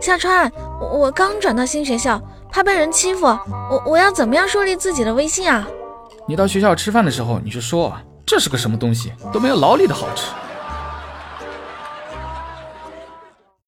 夏川，我刚转到新学校，怕被人欺负，我我要怎么样树立自己的威信啊？你到学校吃饭的时候，你就说这是个什么东西，都没有老李的好吃。